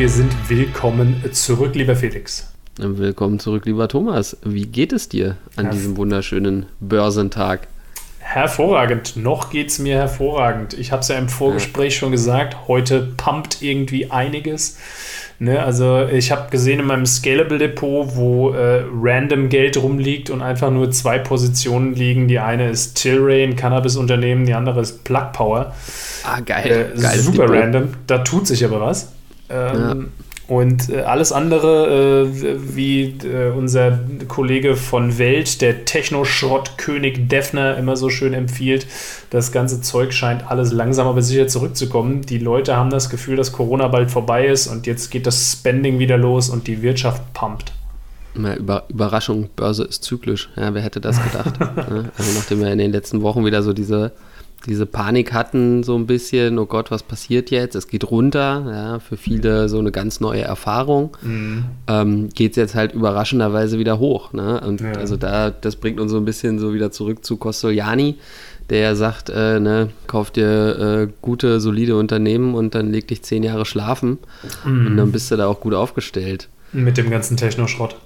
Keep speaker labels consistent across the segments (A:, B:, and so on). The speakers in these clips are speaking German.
A: wir sind willkommen zurück, lieber Felix.
B: Willkommen zurück, lieber Thomas. Wie geht es dir an ja. diesem wunderschönen Börsentag?
A: Hervorragend. Noch geht es mir hervorragend. Ich habe es ja im Vorgespräch ja. schon gesagt. Heute pumpt irgendwie einiges. Ne, also ich habe gesehen in meinem Scalable Depot, wo äh, random Geld rumliegt und einfach nur zwei Positionen liegen. Die eine ist Tilray, ein Cannabis-Unternehmen, die andere ist Plug Power.
B: Ah, geil.
A: Äh, super Depot. random. Da tut sich aber was. Ähm, ja. Und äh, alles andere, äh, wie äh, unser Kollege von Welt, der Techno-Schrott-König Defner, immer so schön empfiehlt, das ganze Zeug scheint alles langsam aber sicher zurückzukommen. Die Leute haben das Gefühl, dass Corona bald vorbei ist und jetzt geht das Spending wieder los und die Wirtschaft pumpt.
B: Na, Über, Überraschung, Börse ist zyklisch. Ja, wer hätte das gedacht? Also nachdem wir in den letzten Wochen wieder so diese diese Panik hatten, so ein bisschen, oh Gott, was passiert jetzt? Es geht runter, ja, für viele so eine ganz neue Erfahrung. Mhm. Ähm, geht es jetzt halt überraschenderweise wieder hoch. Ne? Und ja. also da, das bringt uns so ein bisschen so wieder zurück zu Costoliani, der ja sagt, äh, ne, kauf dir äh, gute, solide Unternehmen und dann leg dich zehn Jahre schlafen mhm. und dann bist du da auch gut aufgestellt.
A: Mit dem ganzen Technoschrott.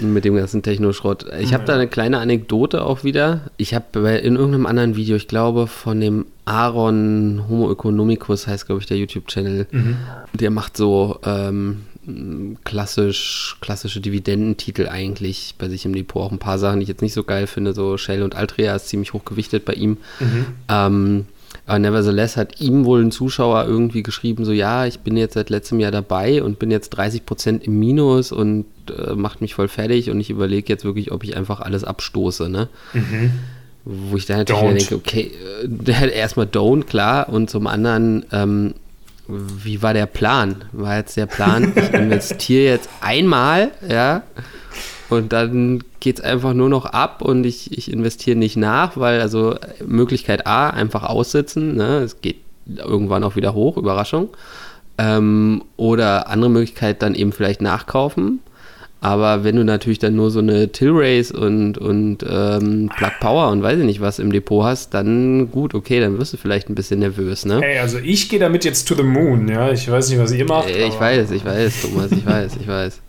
B: Mit dem ganzen Techno-Schrott. Ich habe da eine kleine Anekdote auch wieder. Ich habe in irgendeinem anderen Video, ich glaube von dem Aaron Homo Economicus heißt, glaube ich, der YouTube-Channel. Mhm. Der macht so ähm, klassisch, klassische Dividendentitel eigentlich bei sich im Depot. Auch ein paar Sachen, die ich jetzt nicht so geil finde. So Shell und Altria ist ziemlich hochgewichtet bei ihm. Mhm. Ähm, aber nevertheless hat ihm wohl ein Zuschauer irgendwie geschrieben, so ja, ich bin jetzt seit letztem Jahr dabei und bin jetzt 30 Prozent im Minus und äh, macht mich voll fertig und ich überlege jetzt wirklich, ob ich einfach alles abstoße, ne? Mhm. Wo ich dann natürlich denke, okay, äh, erstmal don't, klar, und zum anderen, ähm, wie war der Plan? War jetzt der Plan, ich investiere jetzt einmal, ja, und dann geht es einfach nur noch ab und ich, ich investiere nicht nach, weil also Möglichkeit A, einfach aussitzen, ne? es geht irgendwann auch wieder hoch, Überraschung. Ähm, oder andere Möglichkeit dann eben vielleicht nachkaufen. Aber wenn du natürlich dann nur so eine Tilrace und, und ähm, Plug Power und weiß ich nicht was im Depot hast, dann gut, okay, dann wirst du vielleicht ein bisschen nervös, ne?
A: Hey, also ich gehe damit jetzt to the moon, ja. Ich weiß nicht, was ihr macht.
B: Äh, ich weiß, ich weiß, Thomas, ich weiß, ich weiß.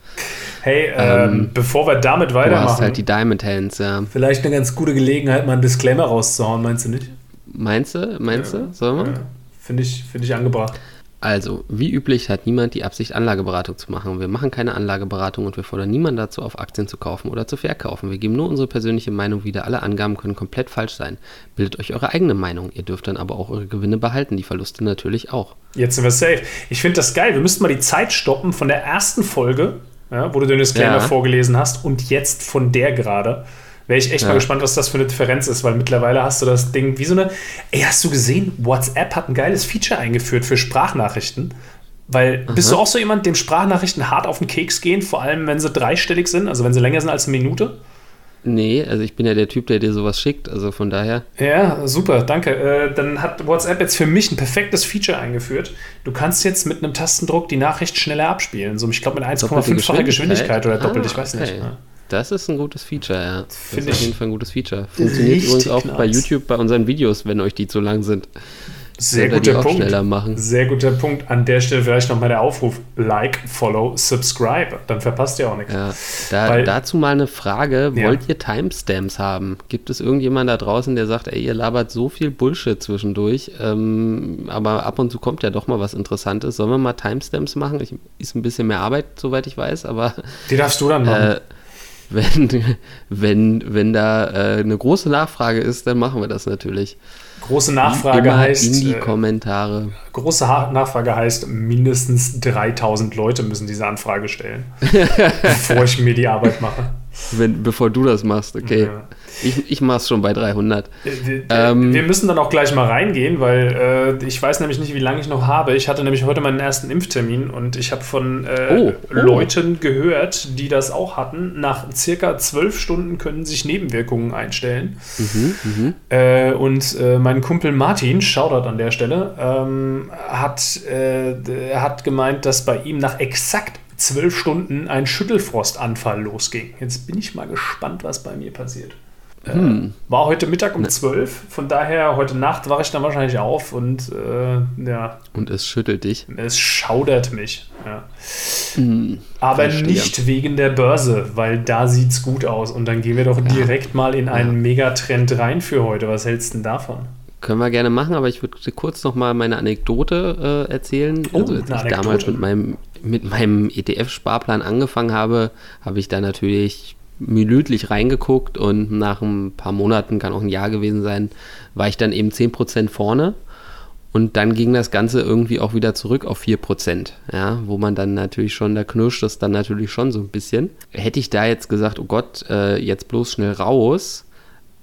A: Hey, ähm, ähm, bevor wir damit weitermachen. Du hast
B: halt die Diamond Hands, ja.
A: Vielleicht eine ganz gute Gelegenheit, mal einen Disclaimer rauszuhauen, meinst du nicht?
B: Meinst du? Meinst ja. du? Sollen wir? Ja.
A: Finde ich, find ich angebracht.
B: Also, wie üblich hat niemand die Absicht, Anlageberatung zu machen. Wir machen keine Anlageberatung und wir fordern niemanden dazu auf, Aktien zu kaufen oder zu verkaufen. Wir geben nur unsere persönliche Meinung wieder. Alle Angaben können komplett falsch sein. Bildet euch eure eigene Meinung. Ihr dürft dann aber auch eure Gewinne behalten, die Verluste natürlich auch.
A: Jetzt sind wir safe. Ich finde das geil. Wir müssten mal die Zeit stoppen von der ersten Folge ja, wo du den Disclaimer ja. vorgelesen hast und jetzt von der gerade. Wäre ich echt ja. mal gespannt, was das für eine Differenz ist, weil mittlerweile hast du das Ding wie so eine. Ey, hast du gesehen? WhatsApp hat ein geiles Feature eingeführt für Sprachnachrichten. Weil Aha. bist du auch so jemand, dem Sprachnachrichten hart auf den Keks gehen, vor allem wenn sie dreistellig sind, also wenn sie länger sind als eine Minute?
B: Nee, also ich bin ja der Typ, der dir sowas schickt, also von daher.
A: Ja, super, danke. Äh, dann hat WhatsApp jetzt für mich ein perfektes Feature eingeführt. Du kannst jetzt mit einem Tastendruck die Nachricht schneller abspielen. So, ich glaube mit 1,5-facher Geschwindigkeit oder doppelt, ah, ich weiß okay. nicht. Ja.
B: Das ist ein gutes Feature, ja. Das Find ist auf jeden Fall ein gutes Feature. Funktioniert übrigens auch nice. bei YouTube bei unseren Videos, wenn euch die zu lang sind.
A: Sehr guter Punkt. Sehr guter Punkt. An der Stelle vielleicht nochmal der Aufruf: Like, Follow, Subscribe. Dann verpasst ihr auch nichts.
B: Ja, da, Weil, dazu mal eine Frage: ja. Wollt ihr Timestamps haben? Gibt es irgendjemand da draußen, der sagt, ey, ihr labert so viel Bullshit zwischendurch, ähm, aber ab und zu kommt ja doch mal was Interessantes. Sollen wir mal Timestamps machen? Ich, ist ein bisschen mehr Arbeit, soweit ich weiß, aber.
A: Die darfst du dann machen. Äh,
B: wenn, wenn, wenn da äh, eine große Nachfrage ist, dann machen wir das natürlich.
A: Große Nachfrage heißt.
B: In die äh, Kommentare.
A: Große Nachfrage heißt, mindestens 3000 Leute müssen diese Anfrage stellen, bevor ich mir die Arbeit mache.
B: Wenn, bevor du das machst, okay. Ja. Ich, ich mache es schon bei 300.
A: Wir, ähm, wir, müssen dann auch gleich mal reingehen, weil äh, ich weiß nämlich nicht, wie lange ich noch habe. Ich hatte nämlich heute meinen ersten Impftermin und ich habe von äh, oh, oh. Leuten gehört, die das auch hatten. Nach circa zwölf Stunden können sich Nebenwirkungen einstellen. Mhm, mh. äh, und äh, mein Kumpel Martin, Shoutout an der Stelle, ähm, hat, äh, hat gemeint, dass bei ihm nach exakt zwölf Stunden ein Schüttelfrostanfall losging. Jetzt bin ich mal gespannt, was bei mir passiert. Äh, hm. War heute Mittag um ne. 12, von daher heute Nacht wache ich dann wahrscheinlich auf und äh, ja.
B: Und es schüttelt dich.
A: Es schaudert mich, ja. Hm, Aber verstehe. nicht wegen der Börse, weil da sieht es gut aus. Und dann gehen wir doch ja. direkt mal in einen. Megatrend rein für heute. Was hältst du denn davon?
B: Können wir gerne machen, aber ich würde kurz noch mal meine Anekdote äh, erzählen. Oh, also als ich Anekdote. damals mit meinem, mit meinem ETF-Sparplan angefangen habe, habe ich da natürlich minütlich reingeguckt und nach ein paar Monaten, kann auch ein Jahr gewesen sein, war ich dann eben 10% vorne. Und dann ging das Ganze irgendwie auch wieder zurück auf 4%, ja, wo man dann natürlich schon, da knirscht das dann natürlich schon so ein bisschen. Hätte ich da jetzt gesagt, oh Gott, äh, jetzt bloß schnell raus,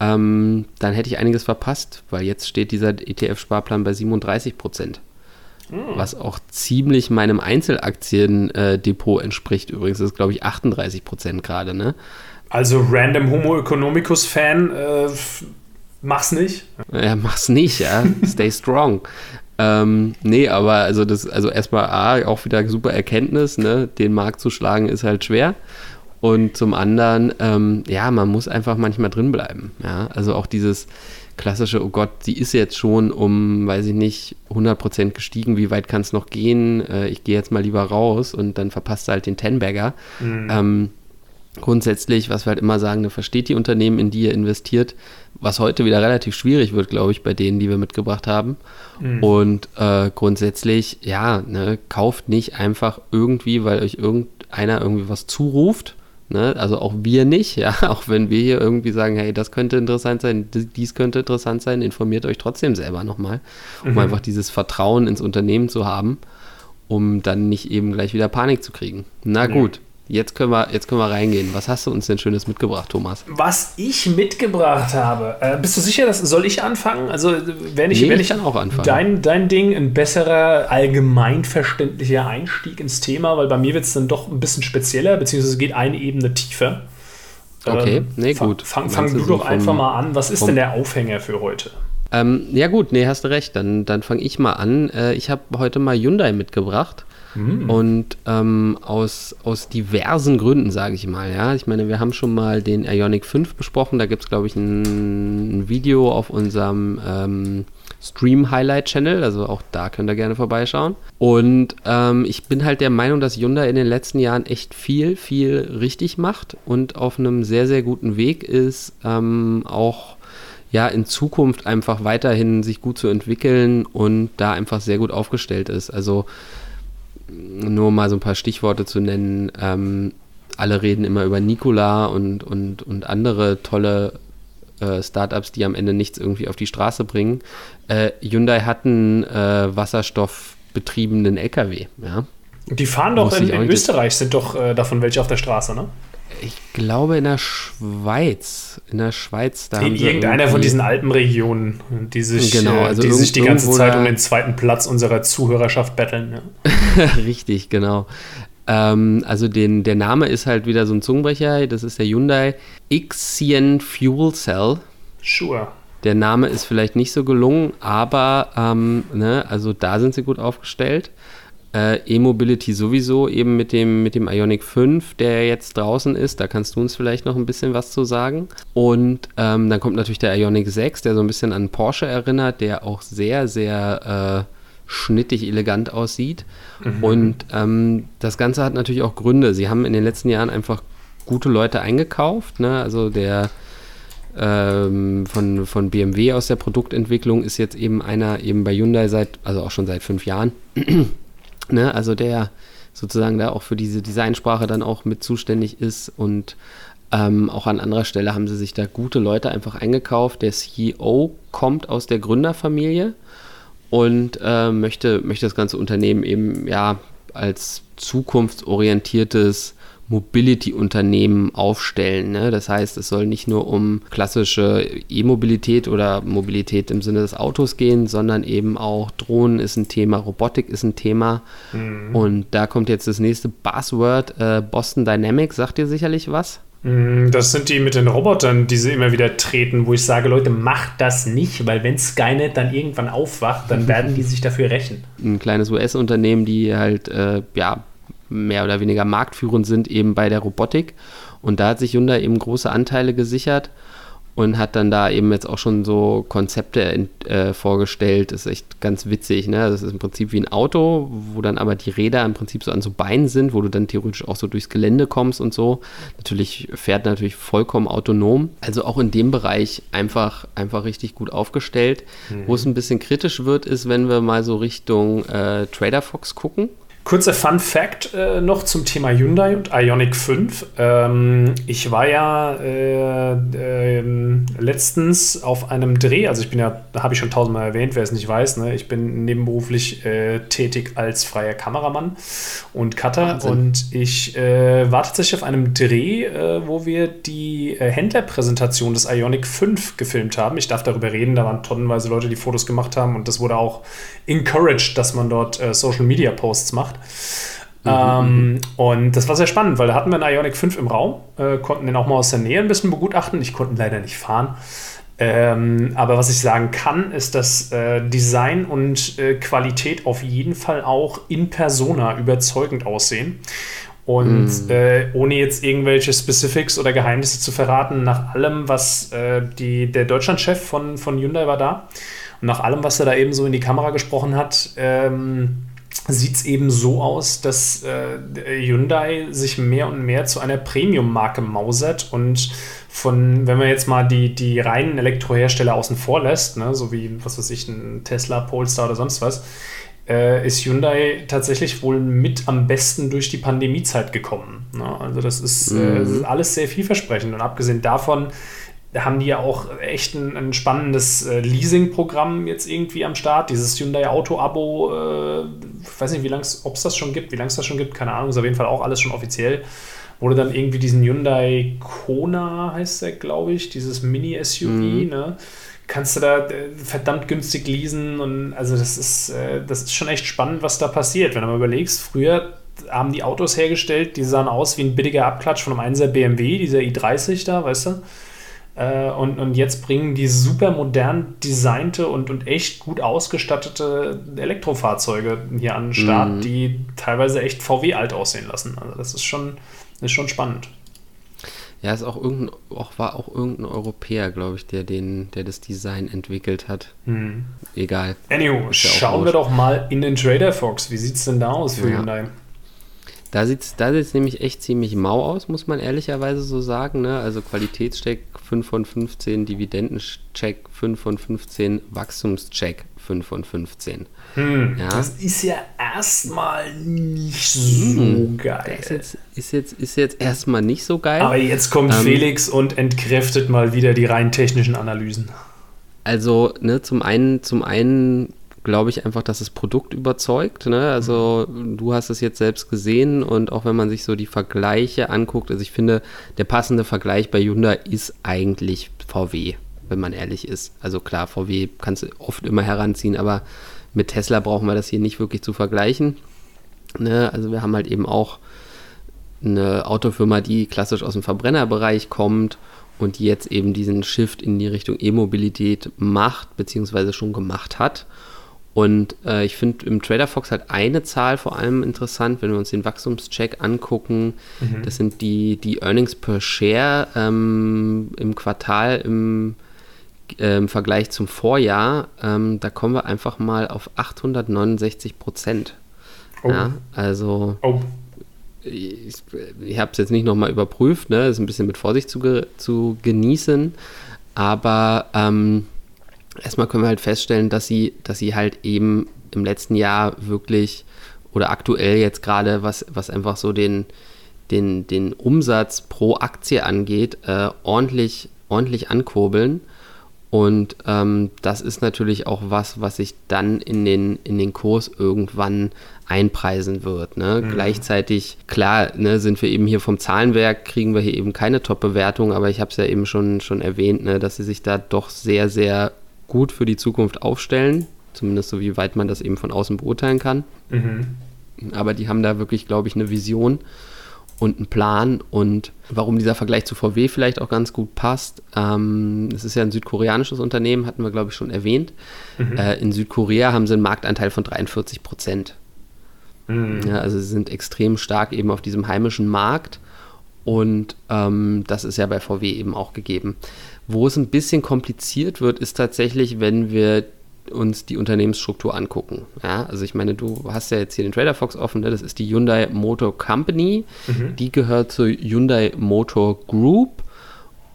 B: ähm, dann hätte ich einiges verpasst, weil jetzt steht dieser ETF-Sparplan bei 37 Prozent. Hm. Was auch ziemlich meinem Einzelaktiendepot entspricht. Übrigens das ist, glaube ich, 38 Prozent gerade, ne?
A: Also Random Homo Economicus Fan, äh, mach's nicht.
B: Ja, mach's nicht, ja. Stay strong. Ähm, nee, aber also das, also erstmal A, auch wieder super Erkenntnis, ne? Den Markt zu schlagen ist halt schwer. Und zum anderen, ähm, ja, man muss einfach manchmal drin bleiben. Ja? Also auch dieses klassische, oh Gott, sie ist jetzt schon um, weiß ich nicht, 100% gestiegen, wie weit kann es noch gehen? Äh, ich gehe jetzt mal lieber raus und dann verpasst du halt den Ten-Bagger. Mhm. Ähm, grundsätzlich, was wir halt immer sagen, ne, versteht die Unternehmen, in die ihr investiert, was heute wieder relativ schwierig wird, glaube ich, bei denen, die wir mitgebracht haben. Mhm. Und äh, grundsätzlich, ja, ne, kauft nicht einfach irgendwie, weil euch irgendeiner irgendwie was zuruft. Ne? Also auch wir nicht, ja, auch wenn wir hier irgendwie sagen, hey, das könnte interessant sein, dies könnte interessant sein, informiert euch trotzdem selber nochmal, um mhm. einfach dieses Vertrauen ins Unternehmen zu haben, um dann nicht eben gleich wieder Panik zu kriegen. Na gut, Jetzt können, wir, jetzt können wir reingehen. Was hast du uns denn Schönes mitgebracht, Thomas?
A: Was ich mitgebracht habe. Äh, bist du sicher, dass soll ich anfangen? Also, wenn ich,
B: nee,
A: wenn
B: ich kann auch anfangen.
A: Dein, dein Ding ein besserer, allgemeinverständlicher Einstieg ins Thema, weil bei mir wird es dann doch ein bisschen spezieller, beziehungsweise geht eine Ebene tiefer.
B: Okay, ähm, nee, gut.
A: Fang, fang du doch einfach mal an. Was ist denn der Aufhänger für heute?
B: Ähm, ja, gut, nee, hast du recht. Dann, dann fange ich mal an. Äh, ich habe heute mal Hyundai mitgebracht. Mhm. Und ähm, aus, aus diversen Gründen, sage ich mal. Ja, ich meine, wir haben schon mal den Ionic 5 besprochen. Da gibt es, glaube ich, ein, ein, Video auf unserem ähm, Stream Highlight Channel. Also auch da könnt ihr gerne vorbeischauen. Und ähm, ich bin halt der Meinung, dass Hyundai in den letzten Jahren echt viel, viel richtig macht und auf einem sehr, sehr guten Weg ist, ähm, auch ja in Zukunft einfach weiterhin sich gut zu entwickeln und da einfach sehr gut aufgestellt ist. Also nur mal so ein paar Stichworte zu nennen. Ähm, alle reden immer über Nikola und, und, und andere tolle äh, Startups, die am Ende nichts irgendwie auf die Straße bringen. Äh, Hyundai hat einen äh, wasserstoffbetriebenen LKW. Ja?
A: Die fahren doch in, in Österreich, sind doch äh, davon welche auf der Straße, ne?
B: Ich glaube in der Schweiz. In der Schweiz
A: da. In irgendeiner von diesen Alpenregionen, die sich, genau, äh, also die sich die ganze Zeit um den zweiten Platz unserer Zuhörerschaft betteln.
B: Ja. Richtig, genau. Ähm, also den, der Name ist halt wieder so ein Zungenbrecher. Das ist der Hyundai Ixion Fuel Cell.
A: Sure.
B: Der Name ist vielleicht nicht so gelungen, aber ähm, ne, also da sind sie gut aufgestellt. Äh, E-Mobility sowieso eben mit dem, mit dem Ionic 5, der jetzt draußen ist. Da kannst du uns vielleicht noch ein bisschen was zu sagen. Und ähm, dann kommt natürlich der Ionic 6, der so ein bisschen an Porsche erinnert, der auch sehr, sehr äh, schnittig, elegant aussieht. Mhm. Und ähm, das Ganze hat natürlich auch Gründe. Sie haben in den letzten Jahren einfach gute Leute eingekauft. Ne? Also der ähm, von, von BMW aus der Produktentwicklung ist jetzt eben einer eben bei Hyundai seit, also auch schon seit fünf Jahren. Ne? also der sozusagen da auch für diese Designsprache dann auch mit zuständig ist und ähm, auch an anderer Stelle haben sie sich da gute Leute einfach eingekauft. Der CEO kommt aus der Gründerfamilie und äh, möchte, möchte das ganze Unternehmen eben ja als zukunftsorientiertes Mobility-Unternehmen aufstellen. Ne? Das heißt, es soll nicht nur um klassische E-Mobilität oder Mobilität im Sinne des Autos gehen, sondern eben auch Drohnen ist ein Thema, Robotik ist ein Thema. Mhm. Und da kommt jetzt das nächste Buzzword, äh, Boston Dynamics, sagt ihr sicherlich was?
A: Mhm, das sind die mit den Robotern, die sie immer wieder treten, wo ich sage, Leute, macht das nicht, weil wenn Skynet dann irgendwann aufwacht, dann werden die sich dafür rächen.
B: Ein kleines US-Unternehmen, die halt äh, ja, mehr oder weniger marktführend sind, eben bei der Robotik. Und da hat sich Hyundai eben große Anteile gesichert. und hat dann da eben jetzt auch schon so Konzepte äh, vorgestellt. Das ist echt ganz witzig. Ne? Das ist im Prinzip wie ein Auto, wo dann aber die Räder im Prinzip so an so Beinen sind, wo du dann theoretisch auch so durchs Gelände kommst und so. Natürlich fährt natürlich vollkommen autonom. Also auch in dem Bereich einfach, einfach richtig gut aufgestellt. Mhm. Wo es ein bisschen kritisch wird, ist, wenn wir mal so Richtung äh, Trader Fox gucken.
A: Kurzer Fun Fact äh, noch zum Thema Hyundai und Ionic 5. Ähm, ich war ja äh, äh, letztens auf einem Dreh, also ich bin ja, habe ich schon tausendmal erwähnt, wer es nicht weiß, ne? ich bin nebenberuflich äh, tätig als freier Kameramann und Cutter Wahnsinn. und ich äh, war tatsächlich auf einem Dreh, äh, wo wir die Händlerpräsentation des Ionic 5 gefilmt haben. Ich darf darüber reden, da waren tonnenweise Leute, die Fotos gemacht haben und das wurde auch encouraged, dass man dort Social Media Posts macht. Mhm. Ähm, und das war sehr spannend, weil da hatten wir einen Ionic 5 im Raum, äh, konnten den auch mal aus der Nähe ein bisschen begutachten. Ich konnte leider nicht fahren. Ähm, aber was ich sagen kann, ist, dass äh, Design und äh, Qualität auf jeden Fall auch in Persona überzeugend aussehen. Und mm. äh, ohne jetzt irgendwelche Specifics oder Geheimnisse zu verraten, nach allem, was äh, die, der Deutschlandchef von, von Hyundai war da und nach allem, was er da eben so in die Kamera gesprochen hat, ähm, sieht es eben so aus, dass äh, Hyundai sich mehr und mehr zu einer Premium-Marke mausert und von, wenn man jetzt mal die, die reinen Elektrohersteller außen vor lässt, ne, so wie, was weiß ich, ein Tesla, Polestar oder sonst was, äh, ist Hyundai tatsächlich wohl mit am besten durch die Pandemiezeit gekommen. Ne? Also das ist, mhm. äh, das ist alles sehr vielversprechend und abgesehen davon da haben die ja auch echt ein, ein spannendes äh, Leasing-Programm jetzt irgendwie am Start. Dieses Hyundai Auto-Abo, äh, ich weiß nicht, wie lange ob es das schon gibt, wie lange es das schon gibt, keine Ahnung, ist auf jeden Fall auch alles schon offiziell. Wurde dann irgendwie diesen Hyundai Kona, heißt der, glaube ich, dieses Mini-SUV, mhm. ne? Kannst du da äh, verdammt günstig leasen und also das ist, äh, das ist schon echt spannend, was da passiert. Wenn du mal überlegst, früher haben die Autos hergestellt, die sahen aus wie ein billiger Abklatsch von einem 1er BMW, dieser i30 da, weißt du? Äh, und, und jetzt bringen die super modern designte und, und echt gut ausgestattete Elektrofahrzeuge hier an den Start, mhm. die teilweise echt VW alt aussehen lassen. Also das ist schon, ist schon spannend.
B: Ja, ist auch irgendein, auch, war auch irgendein Europäer, glaube ich, der den, der das Design entwickelt hat. Mhm. Egal.
A: Anyway, ja schauen wir doch mal in den Trader Fox. Wie sieht es denn da aus für ja. Hyundai?
B: Da sieht es da sieht's nämlich echt ziemlich mau aus, muss man ehrlicherweise so sagen. Ne? Also Qualitätscheck 5 von 15, Dividendencheck 5 von 15, Wachstumscheck 5 von 15.
A: Hm, ja? Das ist ja erstmal nicht so hm, geil.
B: Das ist jetzt, ist, jetzt, ist jetzt erstmal nicht so geil.
A: Aber jetzt kommt ähm, Felix und entkräftet mal wieder die rein technischen Analysen.
B: Also, ne, zum einen, zum einen glaube ich einfach, dass das Produkt überzeugt. Ne? Also du hast es jetzt selbst gesehen und auch wenn man sich so die Vergleiche anguckt, also ich finde, der passende Vergleich bei Hyundai ist eigentlich VW, wenn man ehrlich ist. Also klar, VW kannst du oft immer heranziehen, aber mit Tesla brauchen wir das hier nicht wirklich zu vergleichen. Ne? Also wir haben halt eben auch eine Autofirma, die klassisch aus dem Verbrennerbereich kommt und die jetzt eben diesen Shift in die Richtung E-Mobilität macht, beziehungsweise schon gemacht hat. Und äh, ich finde im Trader Fox halt eine Zahl vor allem interessant, wenn wir uns den Wachstumscheck angucken. Mhm. Das sind die, die Earnings per Share ähm, im Quartal im, äh, im Vergleich zum Vorjahr. Ähm, da kommen wir einfach mal auf 869 Prozent. Oh. Ja, also oh. ich, ich habe es jetzt nicht nochmal überprüft, ne? das ist ein bisschen mit Vorsicht zu, zu genießen. Aber ähm, erstmal können wir halt feststellen, dass sie, dass sie halt eben im letzten Jahr wirklich oder aktuell jetzt gerade, was, was einfach so den, den, den Umsatz pro Aktie angeht, äh, ordentlich, ordentlich ankurbeln. Und ähm, das ist natürlich auch was, was sich dann in den, in den Kurs irgendwann einpreisen wird. Ne? Mhm. Gleichzeitig, klar, ne, sind wir eben hier vom Zahlenwerk, kriegen wir hier eben keine Top-Bewertung, aber ich habe es ja eben schon, schon erwähnt, ne, dass sie sich da doch sehr, sehr gut für die Zukunft aufstellen, zumindest so wie weit man das eben von außen beurteilen kann. Mhm. Aber die haben da wirklich, glaube ich, eine Vision und einen Plan und warum dieser Vergleich zu VW vielleicht auch ganz gut passt. Ähm, es ist ja ein südkoreanisches Unternehmen, hatten wir, glaube ich, schon erwähnt. Mhm. Äh, in Südkorea haben sie einen Marktanteil von 43 Prozent. Mhm. Ja, also sie sind extrem stark eben auf diesem heimischen Markt Und ähm, das ist ja bei VW eben auch gegeben. Wo es ein bisschen kompliziert wird, ist tatsächlich, wenn wir uns die Unternehmensstruktur angucken. Ja, also ich meine, du hast ja jetzt hier den Trader Fox offen, ne? das ist die Hyundai Motor Company, mhm. die gehört zur Hyundai Motor Group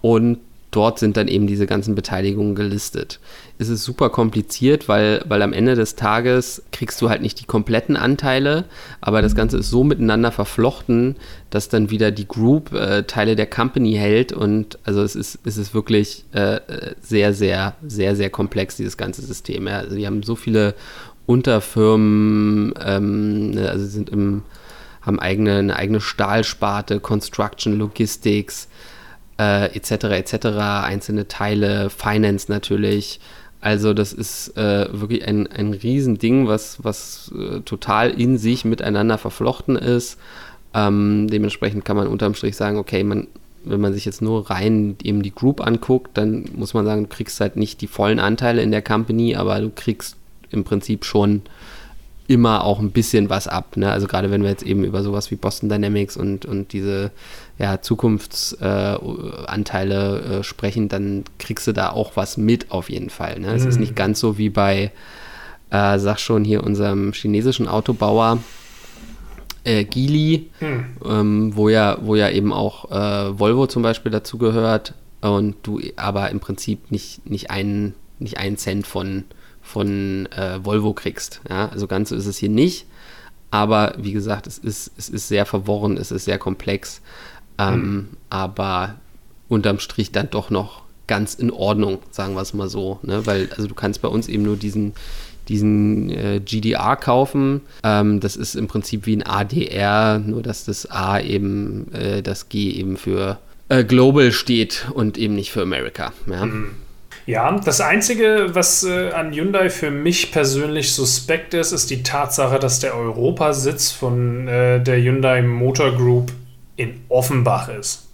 B: und dort sind dann eben diese ganzen Beteiligungen gelistet. Es ist super kompliziert, weil, weil am Ende des Tages kriegst du halt nicht die kompletten Anteile, aber das Ganze ist so miteinander verflochten, dass dann wieder die Group äh, Teile der Company hält und also es ist, es ist wirklich äh, sehr, sehr, sehr, sehr komplex, dieses ganze System. Ja. Also haben so viele Unterfirmen, ähm, ne, also sind im, haben eigene, eine eigene Stahlsparte, Construction, Logistics, äh, etc. etc. einzelne Teile, Finance natürlich. Also das ist äh, wirklich ein, ein Riesending, was, was äh, total in sich miteinander verflochten ist. Ähm, dementsprechend kann man unterm Strich sagen, okay, man, wenn man sich jetzt nur rein eben die Group anguckt, dann muss man sagen, du kriegst halt nicht die vollen Anteile in der Company, aber du kriegst im Prinzip schon immer auch ein bisschen was ab. Ne? Also gerade wenn wir jetzt eben über sowas wie Boston Dynamics und, und diese ja, Zukunftsanteile äh, äh, sprechen, dann kriegst du da auch was mit auf jeden Fall. Ne? Es mhm. ist nicht ganz so wie bei, äh, sag schon hier, unserem chinesischen Autobauer äh, Geely, mhm. ähm, wo, ja, wo ja eben auch äh, Volvo zum Beispiel dazu gehört und du aber im Prinzip nicht, nicht, einen, nicht einen Cent von, von äh, Volvo kriegst. Ja? Also ganz so ist es hier nicht. Aber wie gesagt, es ist, es ist sehr verworren, es ist sehr komplex. Ähm, mhm. Aber unterm Strich dann doch noch ganz in Ordnung, sagen wir es mal so. Ne? Weil, also du kannst bei uns eben nur diesen, diesen äh, GDR kaufen. Ähm, das ist im Prinzip wie ein ADR, nur dass das A eben, äh, das G eben für äh, Global steht und eben nicht für America. Ja? Mhm.
A: Ja, das Einzige, was äh, an Hyundai für mich persönlich suspekt ist, ist die Tatsache, dass der Europasitz von äh, der Hyundai Motor Group in Offenbach ist.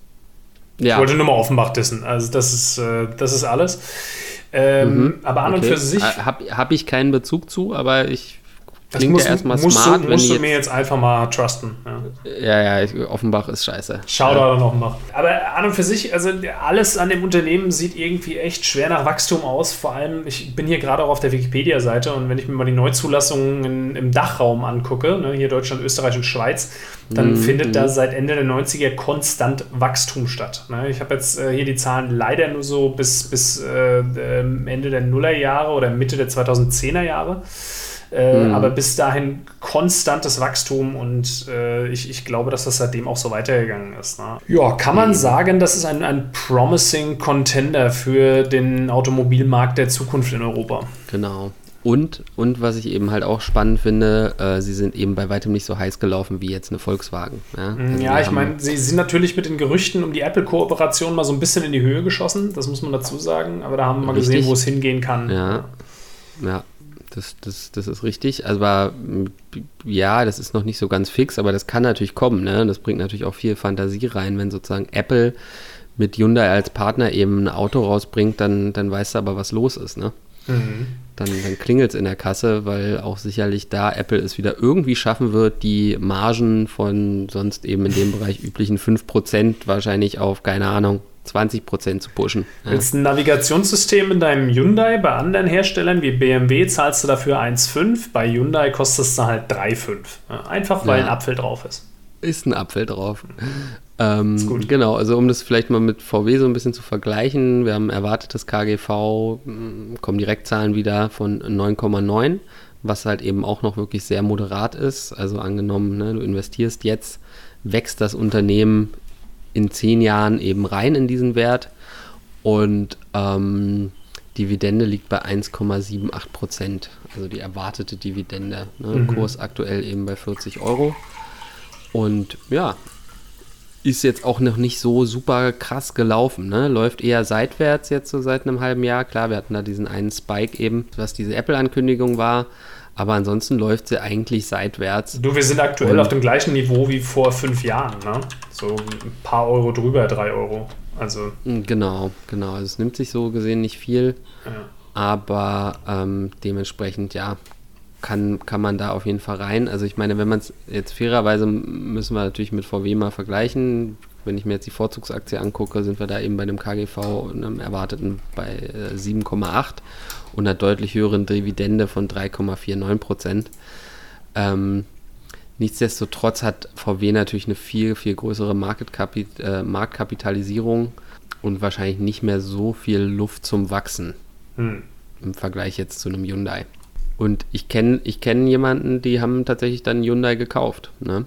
A: Ja. Ich wollte nur mal Offenbach dissen. Also das ist, äh, das ist alles. Ähm,
B: mhm. Aber an okay. und für sich. Äh, Habe hab ich keinen Bezug zu, aber ich
A: Klingt musst, ja erstmal smart. Du, musst du mir jetzt einfach mal trusten.
B: Ja, ja, ja Offenbach ist scheiße.
A: Schau da ja. Offenbach. Aber an und für sich, also alles an dem Unternehmen sieht irgendwie echt schwer nach Wachstum aus. Vor allem, ich bin hier gerade auch auf der Wikipedia-Seite und wenn ich mir mal die Neuzulassungen in, im Dachraum angucke, ne, hier Deutschland, Österreich und Schweiz, dann mhm. findet da seit Ende der 90er konstant Wachstum statt. Ne? Ich habe jetzt äh, hier die Zahlen leider nur so bis, bis äh, Ende der Nullerjahre oder Mitte der 2010er Jahre. Äh, mhm. Aber bis dahin konstantes Wachstum und äh, ich, ich glaube, dass das seitdem auch so weitergegangen ist. Ne? Ja, kann man mhm. sagen, das ist ein, ein promising Contender für den Automobilmarkt der Zukunft in Europa.
B: Genau. Und, und was ich eben halt auch spannend finde, äh, sie sind eben bei weitem nicht so heiß gelaufen wie jetzt eine Volkswagen.
A: Ja, mhm, also ja ich meine, sie sind natürlich mit den Gerüchten um die Apple-Kooperation mal so ein bisschen in die Höhe geschossen, das muss man dazu sagen, aber da haben wir mal gesehen, wo es hingehen kann.
B: Ja, ja das, das, das ist richtig. Aber ja, das ist noch nicht so ganz fix, aber das kann natürlich kommen. Ne? Das bringt natürlich auch viel Fantasie rein, wenn sozusagen Apple mit Hyundai als Partner eben ein Auto rausbringt, dann, dann weißt du aber, was los ist. Ne? Mhm. Dann, dann klingelt es in der Kasse, weil auch sicherlich da Apple es wieder irgendwie schaffen wird, die Margen von sonst eben in dem Bereich üblichen 5% wahrscheinlich auf, keine Ahnung, 20% zu pushen.
A: Ja. Willst ein Navigationssystem in deinem Hyundai, bei anderen Herstellern wie BMW zahlst du dafür 1,5, bei Hyundai kostet es dann halt 3,5. Einfach weil ja. ein Apfel drauf ist.
B: Ist ein Apfel drauf. Ähm, ist gut. Genau, also um das vielleicht mal mit VW so ein bisschen zu vergleichen, wir haben erwartetes KGV, hm, kommen Direktzahlen wieder von 9,9, was halt eben auch noch wirklich sehr moderat ist. Also angenommen, ne, du investierst jetzt, wächst das Unternehmen in zehn Jahren eben rein in diesen Wert und ähm, Dividende liegt bei 1,78 Prozent, also die erwartete Dividende. Ne? Mhm. Kurs aktuell eben bei 40 Euro. Und ja, ist jetzt auch noch nicht so super krass gelaufen. Ne? Läuft eher seitwärts jetzt so seit einem halben Jahr. Klar, wir hatten da diesen einen Spike eben, was diese Apple-Ankündigung war. Aber ansonsten läuft sie eigentlich seitwärts.
A: Du, wir sind aktuell Und auf dem gleichen Niveau wie vor fünf Jahren, ne? So ein paar Euro drüber, drei Euro. Also.
B: Mm, genau, genau. Also es nimmt sich so gesehen nicht viel. Ja. Aber ähm, dementsprechend, ja, kann, kann man da auf jeden Fall rein. Also ich meine, wenn man es jetzt fairerweise müssen wir natürlich mit VW mal vergleichen. Wenn ich mir jetzt die Vorzugsaktie angucke, sind wir da eben bei einem KGV einem erwarteten bei äh, 7,8 und einer deutlich höheren Dividende von 3,49 Prozent. Ähm, nichtsdestotrotz hat VW natürlich eine viel, viel größere äh, Marktkapitalisierung und wahrscheinlich nicht mehr so viel Luft zum Wachsen hm. im Vergleich jetzt zu einem Hyundai. Und ich kenne ich kenn jemanden, die haben tatsächlich dann Hyundai gekauft. Ne?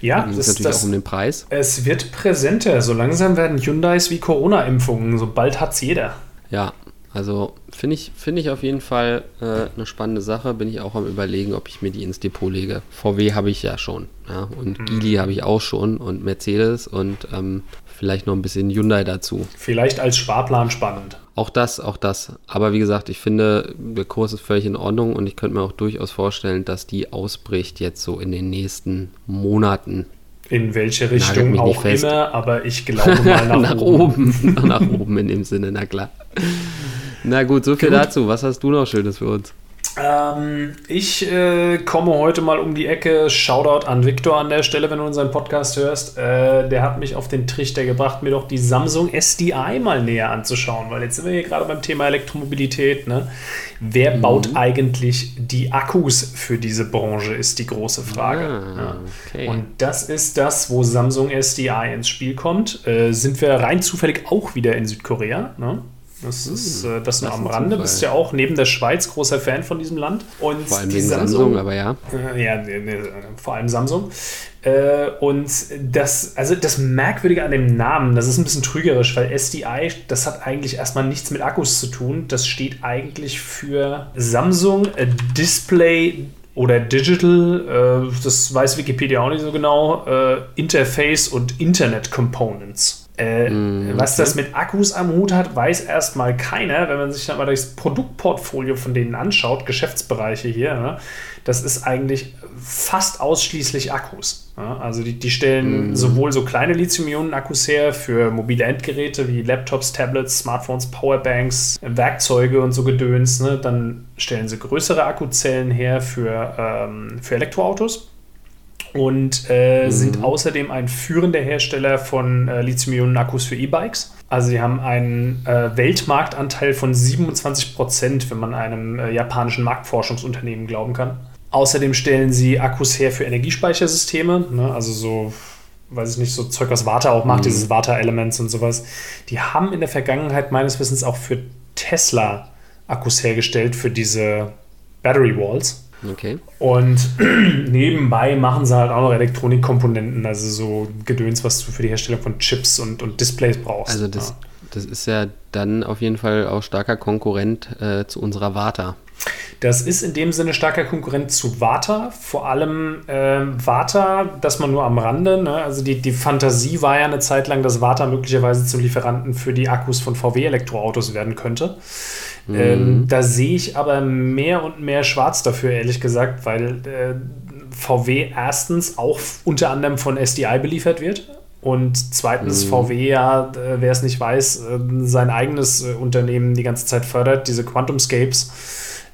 A: Ja,
B: das ist natürlich das, auch um den Preis.
A: Es wird präsenter. So langsam werden Hyundais wie Corona-Impfungen. Sobald hat es jeder.
B: Ja, also finde ich, find ich auf jeden Fall äh, eine spannende Sache. Bin ich auch am überlegen, ob ich mir die ins Depot lege. VW habe ich ja schon. Ja, und mhm. Geely habe ich auch schon und Mercedes und ähm, vielleicht noch ein bisschen Hyundai dazu.
A: Vielleicht als Sparplan spannend.
B: Auch das, auch das. Aber wie gesagt, ich finde, der Kurs ist völlig in Ordnung und ich könnte mir auch durchaus vorstellen, dass die ausbricht jetzt so in den nächsten Monaten.
A: In welche Richtung auch immer, aber ich glaube mal nach,
B: nach oben. oben. nach oben in dem Sinne, na klar. Na gut, so viel gut. dazu. Was hast du noch Schönes für uns?
A: Ähm, ich äh, komme heute mal um die Ecke. Shoutout an Victor an der Stelle, wenn du unseren Podcast hörst. Äh, der hat mich auf den Trichter gebracht, mir doch die Samsung SDI mal näher anzuschauen, weil jetzt sind wir hier gerade beim Thema Elektromobilität. Ne? Wer mhm. baut eigentlich die Akkus für diese Branche, ist die große Frage. Ah, okay. Und das ist das, wo Samsung SDI ins Spiel kommt. Äh, sind wir rein zufällig auch wieder in Südkorea. Ne? Das ist hm, äh, das nur am Rande. Du bist ja auch neben der Schweiz großer Fan von diesem Land.
B: Und vor allem die Samsung, Samsung, aber ja.
A: Äh, ja, ne, vor allem Samsung. Äh, und das, also das Merkwürdige an dem Namen, das ist ein bisschen trügerisch, weil SDI, das hat eigentlich erstmal nichts mit Akkus zu tun. Das steht eigentlich für Samsung Display oder Digital, äh, das weiß Wikipedia auch nicht so genau, äh, Interface und Internet Components. Äh, mm, was das mit Akkus am Hut hat, weiß erstmal keiner. Wenn man sich dann mal das Produktportfolio von denen anschaut, Geschäftsbereiche hier, ne, das ist eigentlich fast ausschließlich Akkus. Ne? Also die, die stellen mm. sowohl so kleine Lithium-Ionen-Akkus her für mobile Endgeräte wie Laptops, Tablets, Smartphones, Powerbanks, Werkzeuge und so Gedöns. Ne? Dann stellen sie größere Akkuzellen her für, ähm, für Elektroautos und äh, mhm. sind außerdem ein führender Hersteller von äh, Lithium-Ionen-Akkus für E-Bikes. Also sie haben einen äh, Weltmarktanteil von 27 Prozent, wenn man einem äh, japanischen Marktforschungsunternehmen glauben kann. Außerdem stellen sie Akkus her für Energiespeichersysteme, ne? also so, weiß ich nicht, so Zeug, was Warta auch macht, mhm. dieses Warta-Elements und sowas. Die haben in der Vergangenheit meines Wissens auch für Tesla Akkus hergestellt, für diese Battery Walls.
B: Okay.
A: Und nebenbei machen sie halt auch noch Elektronikkomponenten, also so Gedöns, was du für die Herstellung von Chips und, und Displays brauchst.
B: Also das, ja. das ist ja dann auf jeden Fall auch starker Konkurrent äh, zu unserer Vata.
A: Das ist in dem Sinne starker Konkurrent zu Vata, vor allem äh, Vata, dass man nur am Rande, ne? also die, die Fantasie war ja eine Zeit lang, dass Vata möglicherweise zum Lieferanten für die Akkus von VW-Elektroautos werden könnte. Ähm, mhm. Ähm, da sehe ich aber mehr und mehr schwarz dafür, ehrlich gesagt, weil äh, VW erstens auch unter anderem von SDI beliefert wird. Und zweitens mhm. VW ja, äh, wer es nicht weiß, äh, sein eigenes äh, Unternehmen die ganze Zeit fördert, diese Quantumscapes.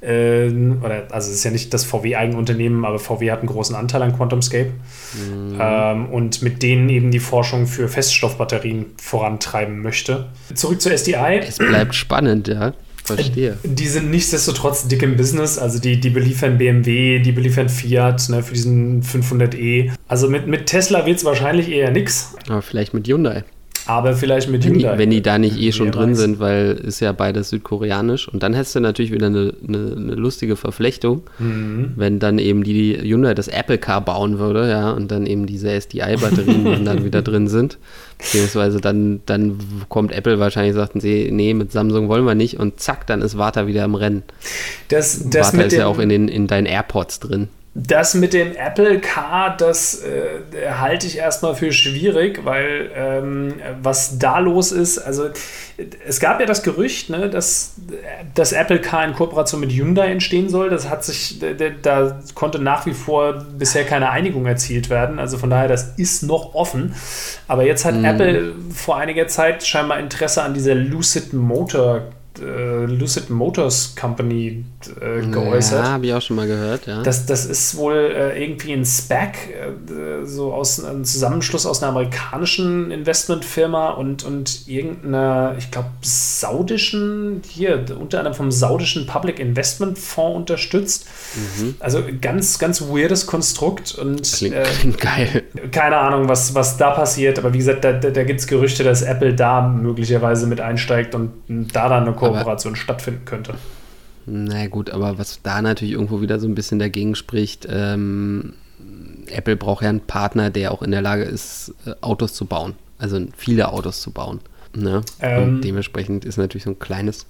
A: oder, also es ist ja nicht das VW-Eigenunternehmen, aber VW hat einen großen Anteil an QuantumScape. Mhm. Ähm, und mit denen eben die Forschung für Feststoffbatterien vorantreiben möchte. Zurück zur SDI.
B: Es bleibt spannend, ja. Verstehe.
A: Die sind nichtsdestotrotz dick im Business. Also die, die beliefern BMW, die beliefern Fiat ne, für diesen 500e. Also mit, mit Tesla wird es wahrscheinlich eher nichts.
B: Aber vielleicht mit Hyundai.
A: Aber vielleicht mit
B: wenn Hyundai. Die, wenn die da nicht eh schon drin weiß. sind, weil ist ja beides südkoreanisch. Und dann hast du natürlich wieder eine, eine, eine lustige Verflechtung, mhm. wenn dann eben die Hyundai das Apple Car bauen würde, ja, und dann eben diese SDI-Batterien dann wieder drin sind. Beziehungsweise dann, dann kommt Apple wahrscheinlich sagten sie, nee, mit Samsung wollen wir nicht und zack, dann ist Vata wieder im Rennen.
A: Das, das
B: Vata ist ja auch in, den, in deinen AirPods drin.
A: Das mit dem Apple Car, das äh, halte ich erstmal für schwierig, weil ähm, was da los ist, also es gab ja das Gerücht, ne, dass das Apple Car in Kooperation mit Hyundai entstehen soll. Das hat sich, da, konnte nach wie vor bisher keine Einigung erzielt werden. Also von daher, das ist noch offen. Aber jetzt hat mhm. Apple vor einiger Zeit scheinbar Interesse an dieser Lucid Motor äh, Lucid Motors Company äh, geäußert.
B: Ja, habe ich auch schon mal gehört, ja.
A: Das, das ist wohl äh, irgendwie ein SPAC, äh, so aus einem Zusammenschluss aus einer amerikanischen Investmentfirma und, und irgendeiner, ich glaube, saudischen, hier, unter anderem vom saudischen Public Investment Fonds unterstützt. Mhm. Also ganz, ganz weirdes Konstrukt und
B: klingt, äh, klingt geil.
A: Keine Ahnung, was, was da passiert, aber wie gesagt, da, da, da gibt es Gerüchte, dass Apple da möglicherweise mit einsteigt und da dann eine Kooperation aber, stattfinden könnte.
B: Na gut, aber was da natürlich irgendwo wieder so ein bisschen dagegen spricht, ähm, Apple braucht ja einen Partner, der auch in der Lage ist, äh, Autos zu bauen. Also viele Autos zu bauen. Ne? Ähm, und dementsprechend ist natürlich so ein kleines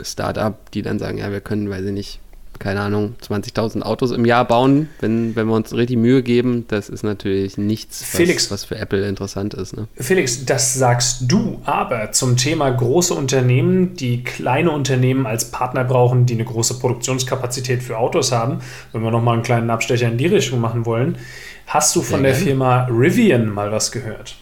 B: Startup, die dann sagen, ja, wir können, weiß ich nicht, keine Ahnung, 20.000 Autos im Jahr bauen, wenn, wenn wir uns richtig Mühe geben. Das ist natürlich nichts, was, Felix, was für Apple interessant ist. Ne?
A: Felix, das sagst du, aber zum Thema große Unternehmen, die kleine Unternehmen als Partner brauchen, die eine große Produktionskapazität für Autos haben, wenn wir nochmal einen kleinen Abstecher in die Richtung machen wollen, hast du von Sehr der gern. Firma Rivian mal was gehört?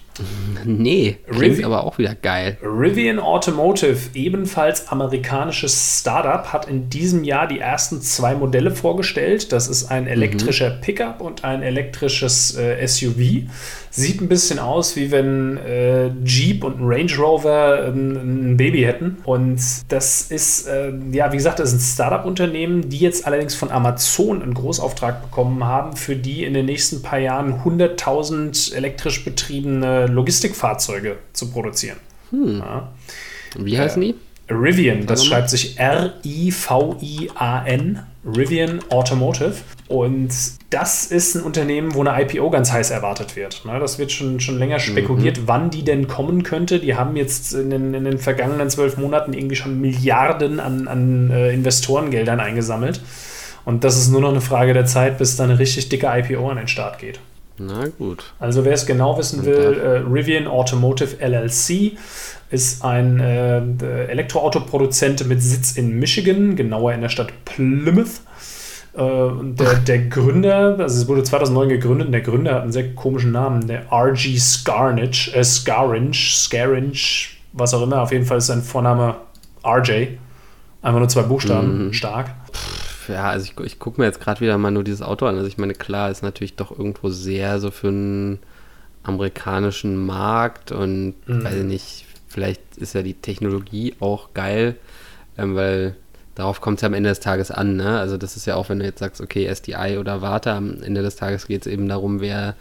B: Nee, klingt aber auch wieder geil.
A: Rivian Automotive, ebenfalls amerikanisches Startup, hat in diesem Jahr die ersten zwei Modelle vorgestellt. Das ist ein elektrischer mhm. Pickup und ein elektrisches äh, SUV. Sieht ein bisschen aus, wie wenn äh, Jeep und ein Range Rover ein, ein, Baby hätten. Und das ist, äh, ja, wie gesagt, das ist ein Startup-Unternehmen, die jetzt allerdings von Amazon einen Großauftrag bekommen haben, für die in den nächsten paar Jahren 100.000 elektrisch betriebene Logistikfahrzeuge zu produzieren.
B: Hm. Ja. Wie heißen die?
A: Rivian, das schreibt sich R-I-V-I-A-N, Rivian Automotive. Und das ist ein Unternehmen, wo eine IPO ganz heiß erwartet wird. Ne, das wird schon, schon länger spekuliert, mhm. wann die denn kommen könnte. Die haben jetzt in den, in den vergangenen zwölf Monaten irgendwie schon Milliarden an, an äh, Investorengeldern eingesammelt. Und das ist nur noch eine Frage der Zeit, bis da eine richtig dicke IPO an den Start geht.
B: Na gut.
A: Also wer es genau wissen will, äh, Rivian Automotive LLC ist ein äh, Elektroautoproduzent mit Sitz in Michigan, genauer in der Stadt Plymouth. Äh, der, der Gründer, also es wurde 2009 gegründet, und der Gründer hat einen sehr komischen Namen, der RG Scarnage, äh, Scaringe, Scaringe, was auch immer, auf jeden Fall ist sein Vorname RJ. Einfach nur zwei Buchstaben, mhm. stark.
B: Ja, also ich, ich gucke mir jetzt gerade wieder mal nur dieses Auto an. Also ich meine, klar, ist natürlich doch irgendwo sehr so für einen amerikanischen Markt und mhm. weiß ich nicht, vielleicht ist ja die Technologie auch geil, ähm, weil darauf kommt es ja am Ende des Tages an. Ne? Also das ist ja auch, wenn du jetzt sagst, okay, SDI oder Warte, am Ende des Tages geht es eben darum, wer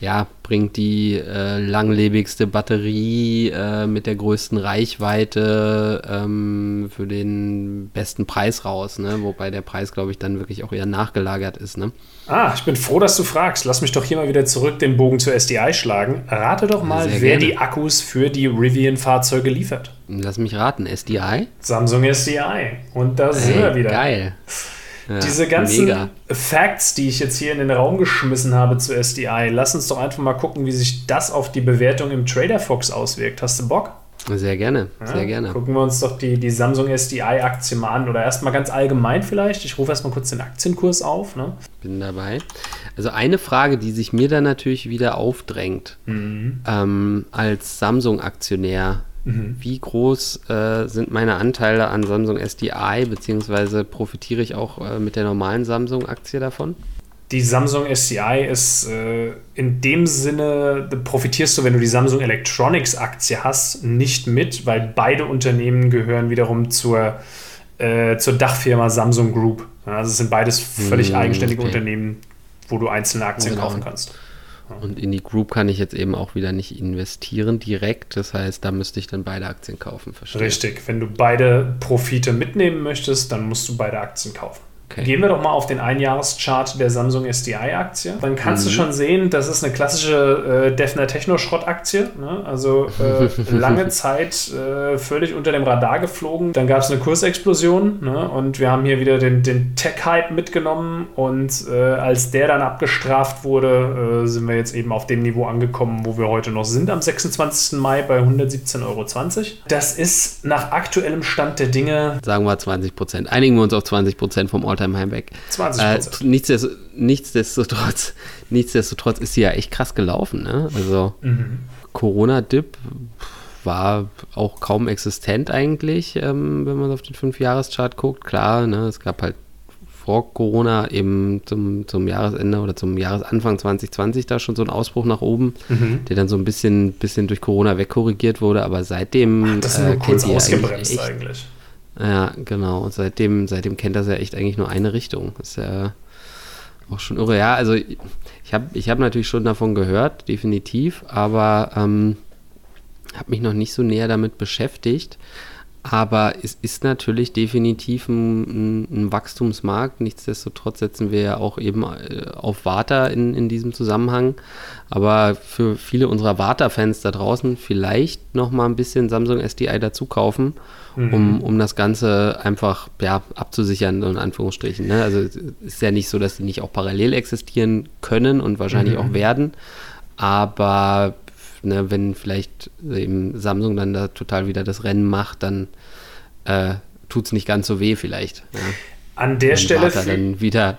B: ja, bringt die äh, langlebigste Batterie äh, mit der größten Reichweite ähm, für den besten Preis raus, ne? wobei der Preis, glaube ich, dann wirklich auch eher nachgelagert ist. Ne?
A: Ah, ich bin froh, dass du fragst. Lass mich doch hier mal wieder zurück den Bogen zur SDI schlagen. Rate doch mal, Sehr wer gerne. die Akkus für die Rivian-Fahrzeuge liefert.
B: Lass mich raten, SDI?
A: Samsung SDI. Und da sind wir wieder.
B: Geil.
A: Ja, Diese ganzen mega. Facts, die ich jetzt hier in den Raum geschmissen habe zu SDI, lass uns doch einfach mal gucken, wie sich das auf die Bewertung im Trader Fox auswirkt. Hast du Bock?
B: Sehr gerne, ja, sehr gerne.
A: Gucken wir uns doch die, die Samsung SDI-Aktie mal an. Oder erstmal ganz allgemein vielleicht. Ich rufe erstmal kurz den Aktienkurs auf. Ne?
B: Bin dabei. Also eine Frage, die sich mir dann natürlich wieder aufdrängt, mhm. ähm, als Samsung-Aktionär. Mhm. Wie groß äh, sind meine Anteile an Samsung SDI, beziehungsweise profitiere ich auch äh, mit der normalen Samsung-Aktie davon?
A: Die Samsung SDI ist äh, in dem Sinne, profitierst du, wenn du die Samsung Electronics Aktie hast, nicht mit, weil beide Unternehmen gehören wiederum zur, äh, zur Dachfirma Samsung Group. Also es sind beides völlig mhm, eigenständige okay. Unternehmen, wo du einzelne Aktien genau. kaufen kannst.
B: Und in die Group kann ich jetzt eben auch wieder nicht investieren direkt. Das heißt, da müsste ich dann beide Aktien kaufen.
A: Verstehe. Richtig. Wenn du beide Profite mitnehmen möchtest, dann musst du beide Aktien kaufen. Okay. Gehen wir doch mal auf den Einjahreschart der Samsung SDI-Aktie. Dann kannst mhm. du schon sehen, das ist eine klassische äh, Defner Techno-Schrott-Aktie. Ne? Also äh, lange Zeit äh, völlig unter dem Radar geflogen. Dann gab es eine Kursexplosion ne? und wir haben hier wieder den, den Tech-Hype mitgenommen. Und äh, als der dann abgestraft wurde, äh, sind wir jetzt eben auf dem Niveau angekommen, wo wir heute noch sind, am 26. Mai bei 117,20 Euro. Das ist nach aktuellem Stand der Dinge.
B: Sagen wir 20 Prozent. Einigen wir uns auf 20 Prozent vom Ort Alltime Heimweg. 20 äh, nichtsdest nichtsdestotrotz, nichtsdestotrotz ist sie ja echt krass gelaufen. Ne? Also mhm. Corona-Dip war auch kaum existent eigentlich, ähm, wenn man auf den Fünfjahreschart guckt. Klar, ne, es gab halt vor Corona eben zum, zum Jahresende oder zum Jahresanfang 2020 da schon so einen Ausbruch nach oben, mhm. der dann so ein bisschen, bisschen durch Corona wegkorrigiert wurde, aber seitdem.
A: Ach, das ist nur äh, kurz ausgebremst eigentlich, eigentlich.
B: Ja, genau. Und seitdem, seitdem kennt das ja echt eigentlich nur eine Richtung. Ist ja auch schon irre. Ja, also ich habe ich hab natürlich schon davon gehört, definitiv, aber ähm, habe mich noch nicht so näher damit beschäftigt. Aber es ist natürlich definitiv ein, ein, Wachstumsmarkt. Nichtsdestotrotz setzen wir ja auch eben äh, auf Warta in, in diesem Zusammenhang. Aber für viele unserer Warta-Fans da draußen vielleicht noch mal ein bisschen Samsung SDI dazu kaufen, mhm. um, um das Ganze einfach ja, abzusichern, in Anführungsstrichen. Ne? Also es ist ja nicht so, dass die nicht auch parallel existieren können und wahrscheinlich mhm. auch werden. Aber ne, wenn vielleicht eben Samsung dann da total wieder das Rennen macht, dann äh, tut es nicht ganz so weh vielleicht. Ja.
A: An der
B: wenn
A: Stelle.
B: dann wieder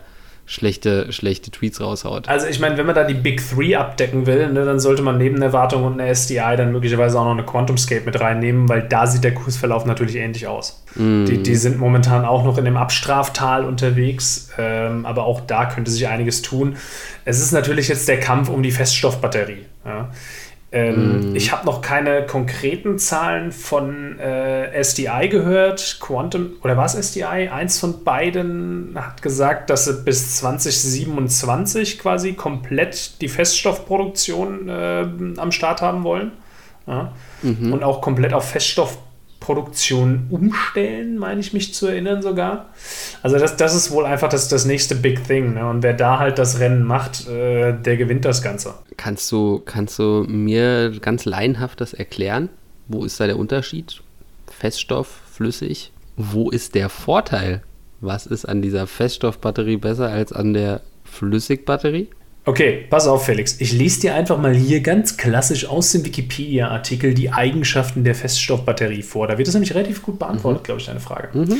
B: schlechte, schlechte Tweets raushaut.
A: Also ich meine, wenn man da die Big Three abdecken will, ne, dann sollte man neben der Wartung und einer SDI dann möglicherweise auch noch eine QuantumScape mit reinnehmen, weil da sieht der Kursverlauf natürlich ähnlich aus. Mm. Die, die sind momentan auch noch in dem Abstraftal unterwegs, ähm, aber auch da könnte sich einiges tun. Es ist natürlich jetzt der Kampf um die Feststoffbatterie. Ja. Ähm, mm. Ich habe noch keine konkreten Zahlen von äh, SDI gehört. Quantum, oder war es SDI? Eins von beiden hat gesagt, dass sie bis 2027 quasi komplett die Feststoffproduktion äh, am Start haben wollen. Ja. Mhm. Und auch komplett auf Feststoff Produktion umstellen, meine ich mich zu erinnern sogar. Also das, das ist wohl einfach das, das nächste Big Thing. Ne? Und wer da halt das Rennen macht, äh, der gewinnt das Ganze.
B: Kannst du, kannst du mir ganz laienhaft das erklären? Wo ist da der Unterschied? Feststoff, flüssig? Wo ist der Vorteil? Was ist an dieser Feststoffbatterie besser als an der Flüssigbatterie?
A: Okay, pass auf, Felix. Ich lese dir einfach mal hier ganz klassisch aus dem Wikipedia-Artikel die Eigenschaften der Feststoffbatterie vor. Da wird das nämlich relativ gut beantwortet, mhm. glaube ich, deine Frage. Mhm, mhm.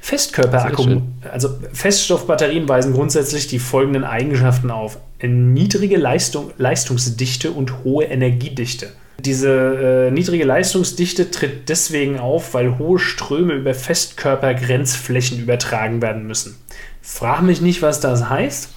A: Festkörperakku, also Feststoffbatterien weisen grundsätzlich die folgenden Eigenschaften auf: niedrige Leistung, Leistungsdichte und hohe Energiedichte. Diese äh, niedrige Leistungsdichte tritt deswegen auf, weil hohe Ströme über Festkörpergrenzflächen übertragen werden müssen. Frag mich nicht, was das heißt.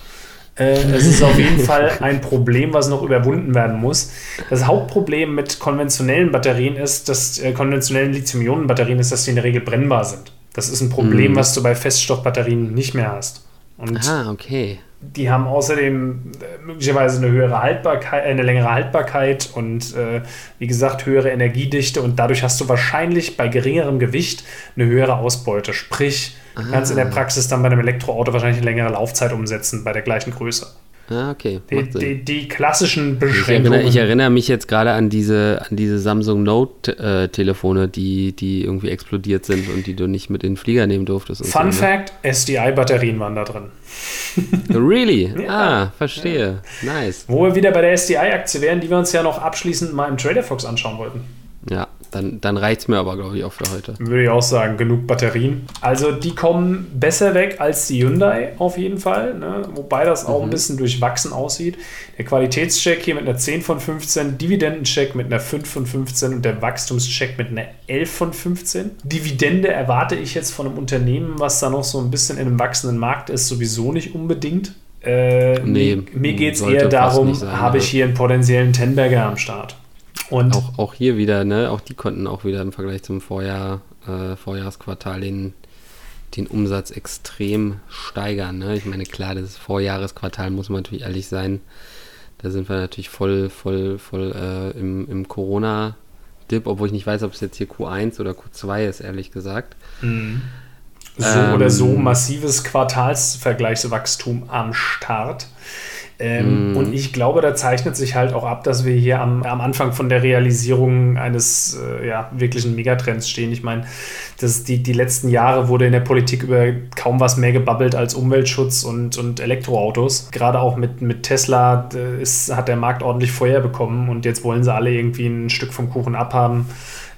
A: Äh, es ist auf jeden Fall ein Problem, was noch überwunden werden muss. Das Hauptproblem mit konventionellen Batterien ist, dass äh, konventionellen Lithium-Ionen-Batterien ist, dass sie in der Regel brennbar sind. Das ist ein Problem, mm. was du bei Feststoffbatterien nicht mehr hast.
B: Und ah, okay.
A: Die haben außerdem äh, möglicherweise eine höhere Haltbarkeit, eine längere Haltbarkeit und äh, wie gesagt höhere Energiedichte und dadurch hast du wahrscheinlich bei geringerem Gewicht eine höhere Ausbeute. Sprich, Du kannst in der ah. Praxis dann bei einem Elektroauto wahrscheinlich eine längere Laufzeit umsetzen bei der gleichen Größe.
B: Ah, okay.
A: Die, die, die, klassischen
B: Beschränkungen. Ich erinnere, ich erinnere, mich jetzt gerade an diese, an diese Samsung Note-Telefone, äh, die, die irgendwie explodiert sind und die du nicht mit in den Flieger nehmen durftest.
A: Fun so, Fact: SDI-Batterien waren da drin.
B: really? ja. Ah, verstehe. Ja. Nice.
A: Wo wir wieder bei der SDI-Aktie wären, die wir uns ja noch abschließend mal im Trader Fox anschauen wollten.
B: Ja, dann, dann reicht es mir aber, glaube ich, auch für heute.
A: Würde ich auch sagen, genug Batterien. Also die kommen besser weg als die Hyundai auf jeden Fall, ne? wobei das auch mhm. ein bisschen durchwachsen aussieht. Der Qualitätscheck hier mit einer 10 von 15, Dividendencheck mit einer 5 von 15 und der Wachstumscheck mit einer 11 von 15. Dividende erwarte ich jetzt von einem Unternehmen, was da noch so ein bisschen in einem wachsenden Markt ist, sowieso nicht unbedingt. Äh, nee, mir geht es eher darum, habe ich hier einen potenziellen Tenberger am Start.
B: Und auch, auch hier wieder, ne, auch die konnten auch wieder im Vergleich zum Vorjahr, äh, Vorjahresquartal den, den Umsatz extrem steigern. Ne? Ich meine, klar, das Vorjahresquartal muss man natürlich ehrlich sein. Da sind wir natürlich voll, voll, voll äh, im, im Corona-Dip, obwohl ich nicht weiß, ob es jetzt hier Q1 oder Q2 ist, ehrlich gesagt.
A: Mhm. So ähm, oder so massives Quartalsvergleichswachstum am Start. Ähm, mm. Und ich glaube, da zeichnet sich halt auch ab, dass wir hier am, am Anfang von der Realisierung eines äh, ja, wirklichen Megatrends stehen. Ich meine, die, die letzten Jahre wurde in der Politik über kaum was mehr gebabbelt als Umweltschutz und, und Elektroautos. Gerade auch mit, mit Tesla ist, hat der Markt ordentlich Feuer bekommen und jetzt wollen sie alle irgendwie ein Stück vom Kuchen abhaben.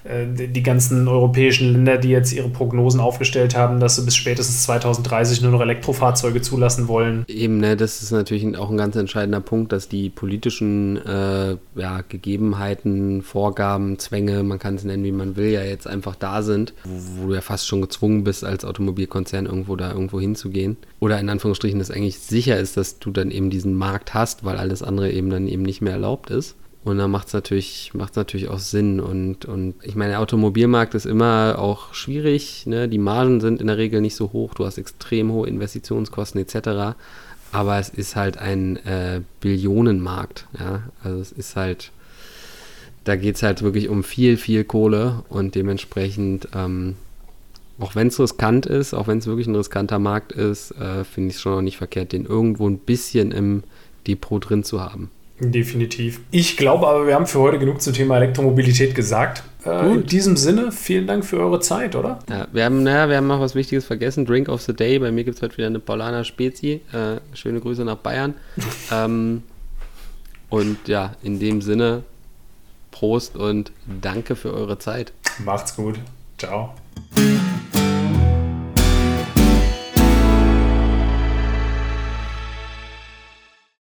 A: Äh, die ganzen europäischen Länder, die jetzt ihre Prognosen aufgestellt haben, dass sie bis spätestens 2030 nur noch Elektrofahrzeuge zulassen wollen.
B: Eben, ne, das ist natürlich auch ein ganz entscheidender Punkt, dass die politischen äh, ja, Gegebenheiten, Vorgaben, Zwänge, man kann es nennen, wie man will, ja jetzt einfach da sind, wo, wo du ja fast schon gezwungen bist, als Automobilkonzern irgendwo da irgendwo hinzugehen. Oder in Anführungsstrichen, dass eigentlich sicher ist, dass du dann eben diesen Markt hast, weil alles andere eben dann eben nicht mehr erlaubt ist. Und dann macht es natürlich, macht's natürlich auch Sinn. Und, und ich meine, der Automobilmarkt ist immer auch schwierig. Ne? Die Margen sind in der Regel nicht so hoch. Du hast extrem hohe Investitionskosten etc. Aber es ist halt ein äh, Billionenmarkt. Ja? Also es ist halt, da geht es halt wirklich um viel, viel Kohle. Und dementsprechend, ähm, auch wenn es riskant ist, auch wenn es wirklich ein riskanter Markt ist, äh, finde ich es schon noch nicht verkehrt, den irgendwo ein bisschen im Depot drin zu haben.
A: Definitiv. Ich glaube aber, wir haben für heute genug zum Thema Elektromobilität gesagt. Äh, in diesem Sinne, vielen Dank für eure Zeit, oder?
B: Ja, wir haben, naja, wir haben noch was Wichtiges vergessen. Drink of the Day. Bei mir gibt es heute wieder eine Paulaner Spezi. Äh, schöne Grüße nach Bayern. ähm, und ja, in dem Sinne, Prost und danke für eure Zeit.
A: Macht's gut. Ciao.